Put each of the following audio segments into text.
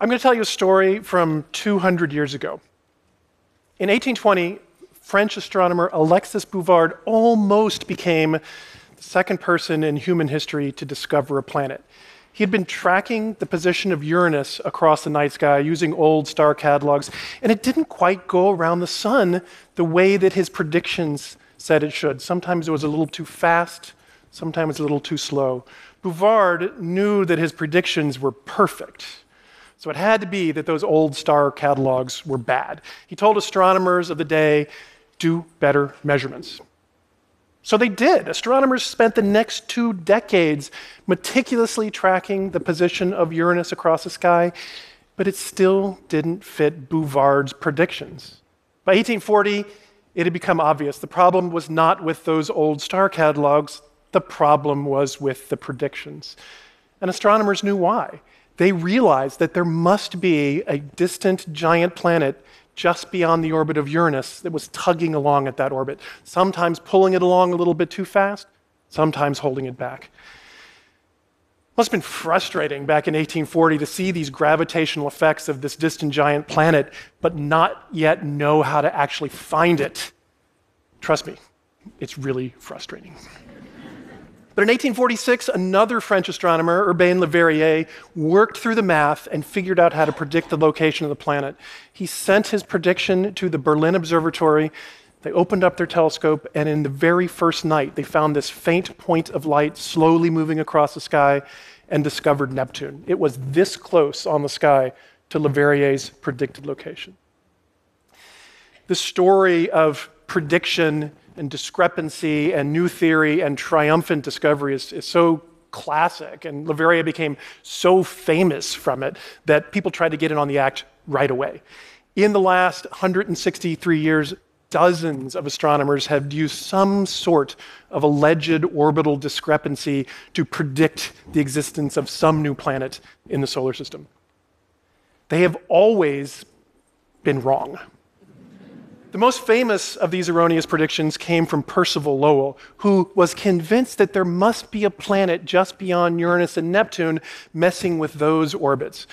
I'm going to tell you a story from 200 years ago. In 1820, French astronomer Alexis Bouvard almost became the second person in human history to discover a planet. He had been tracking the position of Uranus across the night sky using old star catalogs, and it didn't quite go around the sun the way that his predictions said it should. Sometimes it was a little too fast, sometimes a little too slow. Bouvard knew that his predictions were perfect. So it had to be that those old star catalogs were bad. He told astronomers of the day, do better measurements. So they did. Astronomers spent the next two decades meticulously tracking the position of Uranus across the sky, but it still didn't fit Bouvard's predictions. By 1840, it had become obvious the problem was not with those old star catalogs, the problem was with the predictions. And astronomers knew why they realized that there must be a distant giant planet just beyond the orbit of Uranus that was tugging along at that orbit, sometimes pulling it along a little bit too fast, sometimes holding it back. Must have been frustrating back in 1840 to see these gravitational effects of this distant giant planet, but not yet know how to actually find it. Trust me, it's really frustrating. But in 1846, another French astronomer, Urbain Le Verrier, worked through the math and figured out how to predict the location of the planet. He sent his prediction to the Berlin Observatory. They opened up their telescope, and in the very first night, they found this faint point of light slowly moving across the sky and discovered Neptune. It was this close on the sky to Le Verrier's predicted location. The story of prediction and discrepancy and new theory and triumphant discovery is, is so classic. And Le Verrier became so famous from it that people tried to get in on the act right away. In the last 163 years, dozens of astronomers have used some sort of alleged orbital discrepancy to predict the existence of some new planet in the solar system. They have always been wrong. The most famous of these erroneous predictions came from Percival Lowell, who was convinced that there must be a planet just beyond Uranus and Neptune messing with those orbits.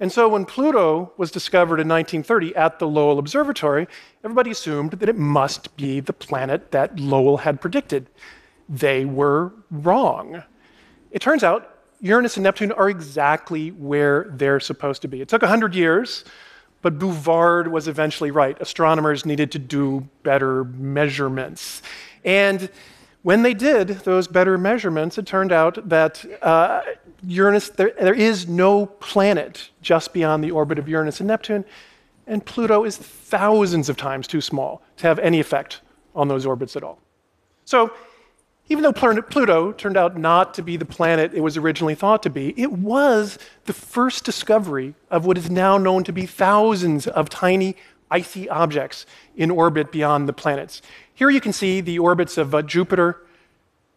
And so when Pluto was discovered in 1930 at the Lowell Observatory, everybody assumed that it must be the planet that Lowell had predicted. They were wrong. It turns out Uranus and Neptune are exactly where they're supposed to be. It took 100 years but Bouvard was eventually right. Astronomers needed to do better measurements. And when they did those better measurements, it turned out that uh, Uranus, there, there is no planet just beyond the orbit of Uranus and Neptune, and Pluto is thousands of times too small to have any effect on those orbits at all. So even though Pluto turned out not to be the planet it was originally thought to be, it was the first discovery of what is now known to be thousands of tiny icy objects in orbit beyond the planets. Here you can see the orbits of uh, Jupiter,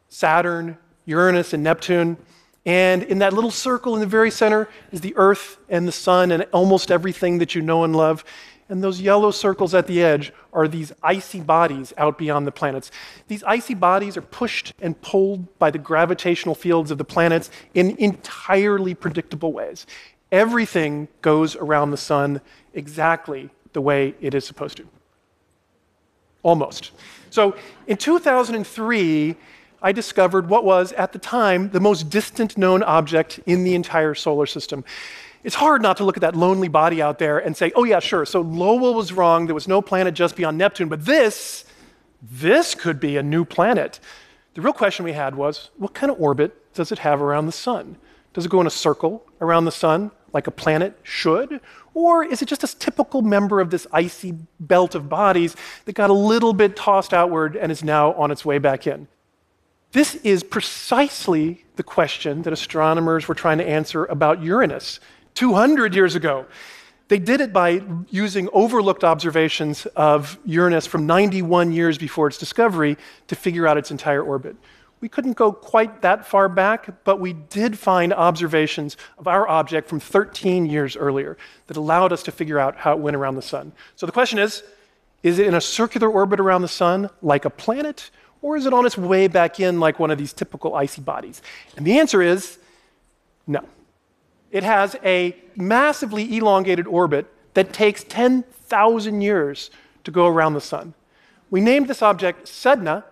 Saturn, Uranus, and Neptune. And in that little circle in the very center is the Earth and the Sun and almost everything that you know and love. And those yellow circles at the edge are these icy bodies out beyond the planets. These icy bodies are pushed and pulled by the gravitational fields of the planets in entirely predictable ways. Everything goes around the sun exactly the way it is supposed to. Almost. So in 2003, I discovered what was, at the time, the most distant known object in the entire solar system it's hard not to look at that lonely body out there and say, oh, yeah, sure. So Lowell was wrong. There was no planet just beyond Neptune. But this, this could be a new planet. The real question we had was what kind of orbit does it have around the sun? Does it go in a circle around the sun like a planet should? Or is it just a typical member of this icy belt of bodies that got a little bit tossed outward and is now on its way back in? This is precisely the question that astronomers were trying to answer about Uranus 200 years ago. They did it by using overlooked observations of Uranus from 91 years before its discovery to figure out its entire orbit. We couldn't go quite that far back, but we did find observations of our object from 13 years earlier that allowed us to figure out how it went around the sun. So the question is is it in a circular orbit around the sun like a planet, or is it on its way back in like one of these typical icy bodies? And the answer is no. It has a massively elongated orbit that takes 10,000 years to go around the sun. We named this object Sedna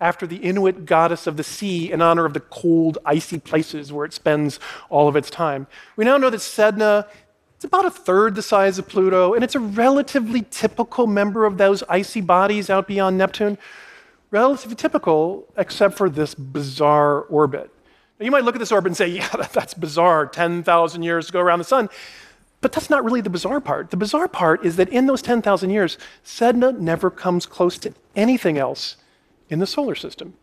after the Inuit goddess of the sea in honor of the cold, icy places where it spends all of its time. We now know that Sedna is about a third the size of Pluto, and it's a relatively typical member of those icy bodies out beyond Neptune. Relatively typical, except for this bizarre orbit. Now, you might look at this orbit and say, yeah, that's bizarre, 10,000 years to go around the sun. But that's not really the bizarre part. The bizarre part is that in those 10,000 years, Sedna never comes close to anything else in the solar system.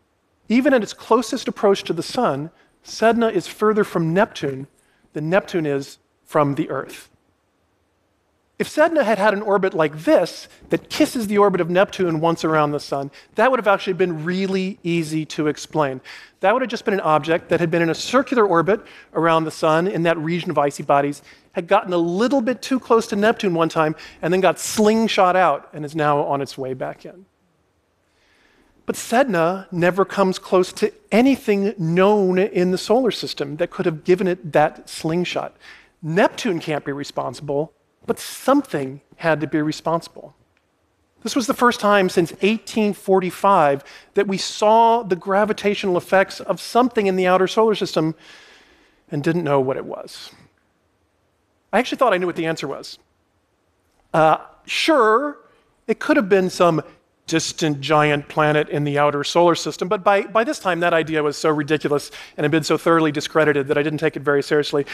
Even at its closest approach to the sun, Sedna is further from Neptune than Neptune is from the Earth. If Sedna had had an orbit like this that kisses the orbit of Neptune once around the sun, that would have actually been really easy to explain. That would have just been an object that had been in a circular orbit around the sun in that region of icy bodies, had gotten a little bit too close to Neptune one time, and then got slingshot out and is now on its way back in. But Sedna never comes close to anything known in the solar system that could have given it that slingshot. Neptune can't be responsible, but something had to be responsible. This was the first time since 1845 that we saw the gravitational effects of something in the outer solar system and didn't know what it was. I actually thought I knew what the answer was. Uh, sure, it could have been some distant giant planet in the outer solar system, but by, by this time that idea was so ridiculous and had been so thoroughly discredited that I didn't take it very seriously.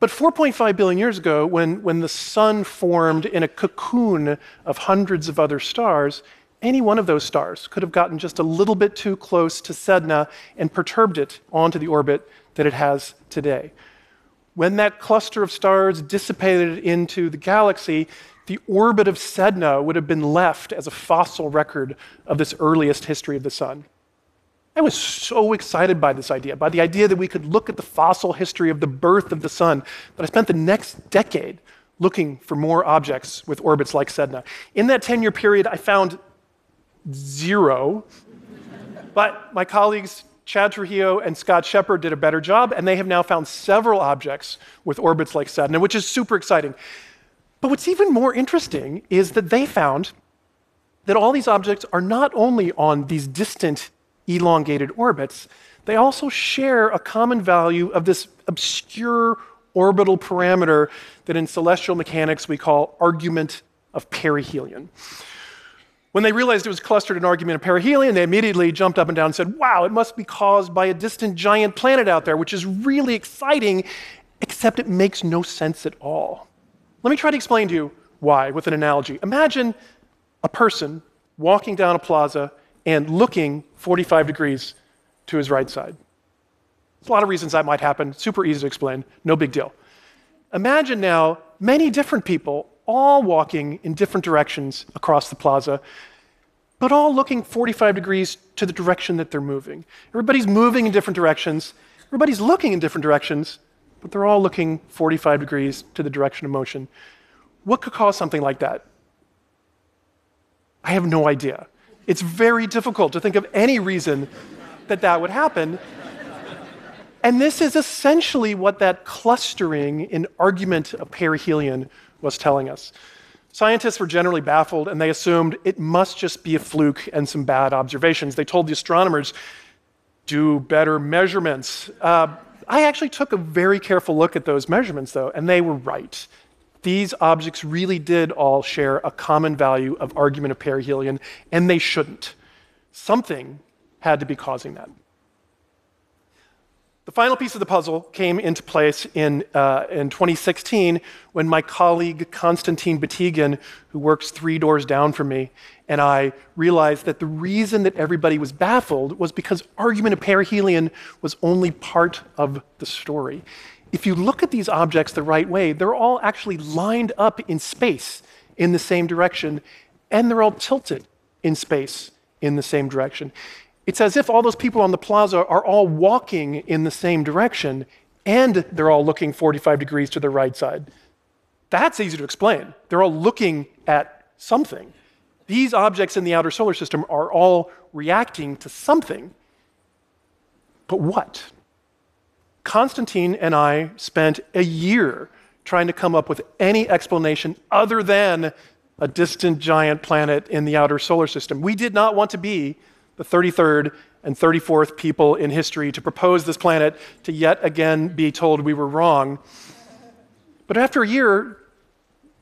But 4.5 billion years ago, when, when the sun formed in a cocoon of hundreds of other stars, any one of those stars could have gotten just a little bit too close to Sedna and perturbed it onto the orbit that it has today. When that cluster of stars dissipated into the galaxy, the orbit of Sedna would have been left as a fossil record of this earliest history of the sun. I was so excited by this idea, by the idea that we could look at the fossil history of the birth of the sun, that I spent the next decade looking for more objects with orbits like Sedna. In that 10 year period, I found zero, but my colleagues Chad Trujillo and Scott Sheppard did a better job, and they have now found several objects with orbits like Sedna, which is super exciting. But what's even more interesting is that they found that all these objects are not only on these distant elongated orbits, they also share a common value of this obscure orbital parameter that in celestial mechanics we call argument of perihelion. When they realized it was clustered in argument of perihelion, they immediately jumped up and down and said, Wow, it must be caused by a distant giant planet out there, which is really exciting, except it makes no sense at all. Let me try to explain to you why with an analogy. Imagine a person walking down a plaza and looking 45 degrees to his right side. There's a lot of reasons that might happen, super easy to explain, no big deal. Imagine now many different people all walking in different directions across the plaza, but all looking 45 degrees to the direction that they're moving. Everybody's moving in different directions, everybody's looking in different directions, but they're all looking 45 degrees to the direction of motion. What could cause something like that? I have no idea. It's very difficult to think of any reason that that would happen. And this is essentially what that clustering in argument of perihelion was telling us. Scientists were generally baffled and they assumed it must just be a fluke and some bad observations. They told the astronomers, do better measurements. Uh, I actually took a very careful look at those measurements, though, and they were right these objects really did all share a common value of argument of perihelion, and they shouldn't. Something had to be causing that. The final piece of the puzzle came into place in, uh, in 2016 when my colleague Konstantin Batygin, who works three doors down from me, and I realized that the reason that everybody was baffled was because argument of perihelion was only part of the story if you look at these objects the right way, they're all actually lined up in space in the same direction, and they're all tilted in space in the same direction. It's as if all those people on the plaza are all walking in the same direction, and they're all looking 45 degrees to the right side. That's easy to explain. They're all looking at something. These objects in the outer solar system are all reacting to something. But what? Konstantin and I spent a year trying to come up with any explanation other than a distant giant planet in the outer solar system. We did not want to be the 33rd and 34th people in history to propose this planet to yet again be told we were wrong. But after a year,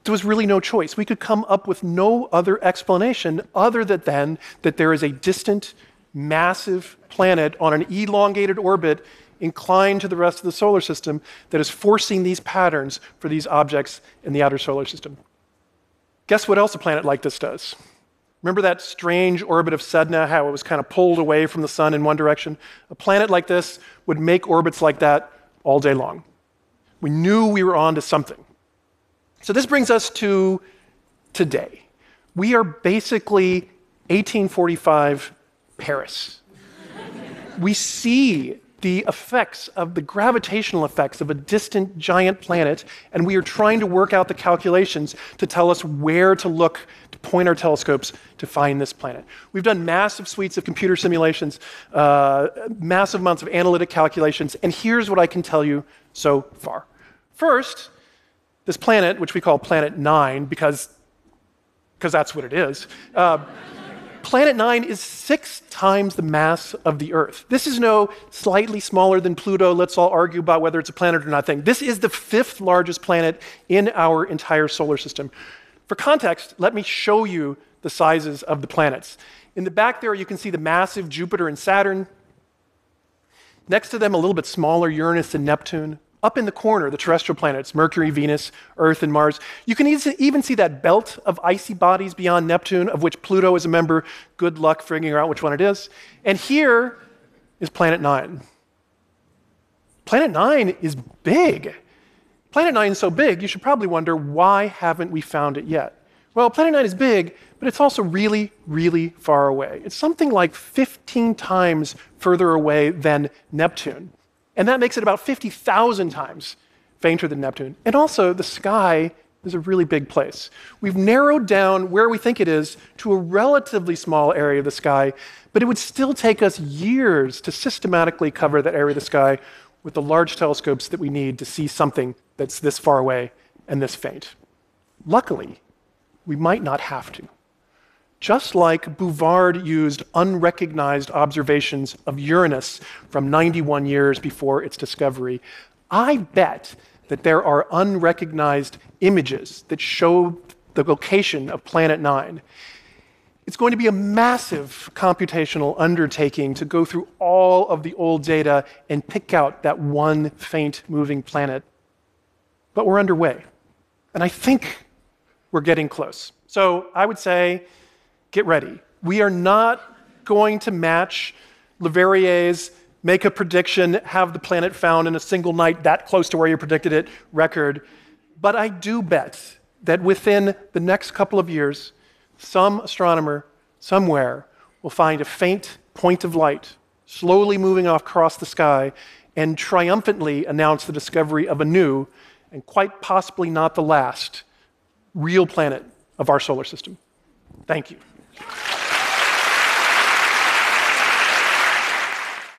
there was really no choice. We could come up with no other explanation other than that there is a distant, massive planet on an elongated orbit inclined to the rest of the solar system that is forcing these patterns for these objects in the outer solar system. Guess what else a planet like this does? Remember that strange orbit of Sedna, how it was kind of pulled away from the sun in one direction? A planet like this would make orbits like that all day long. We knew we were on to something. So this brings us to today. We are basically 1845 Paris. we see the effects of the gravitational effects of a distant giant planet, and we are trying to work out the calculations to tell us where to look to point our telescopes to find this planet. We've done massive suites of computer simulations, uh, massive amounts of analytic calculations, and here's what I can tell you so far. First, this planet, which we call Planet 9, because because that's what it is. Uh, Planet 9 is six times the mass of the Earth. This is no slightly smaller than Pluto. Let's all argue about whether it's a planet or not thing. This is the fifth largest planet in our entire solar system. For context, let me show you the sizes of the planets. In the back there, you can see the massive Jupiter and Saturn. Next to them, a little bit smaller Uranus and Neptune. Up in the corner, the terrestrial planets, Mercury, Venus, Earth, and Mars. You can even see that belt of icy bodies beyond Neptune, of which Pluto is a member. Good luck figuring out which one it is. And here is Planet 9. Planet 9 is big. Planet 9 is so big, you should probably wonder why haven't we found it yet? Well, Planet 9 is big, but it's also really, really far away. It's something like 15 times further away than Neptune. And that makes it about 50,000 times fainter than Neptune. And also, the sky is a really big place. We've narrowed down where we think it is to a relatively small area of the sky, but it would still take us years to systematically cover that area of the sky with the large telescopes that we need to see something that's this far away and this faint. Luckily, we might not have to. Just like Bouvard used unrecognized observations of Uranus from 91 years before its discovery, I bet that there are unrecognized images that show the location of Planet 9. It's going to be a massive computational undertaking to go through all of the old data and pick out that one faint moving planet. But we're underway. And I think we're getting close. So I would say get ready. We are not going to match Le Verrier's make a prediction, have the planet found in a single night that close to where you predicted it record. But I do bet that within the next couple of years, some astronomer somewhere will find a faint point of light slowly moving off across the sky and triumphantly announce the discovery of a new, and quite possibly not the last, real planet of our solar system. Thank you. Yeah.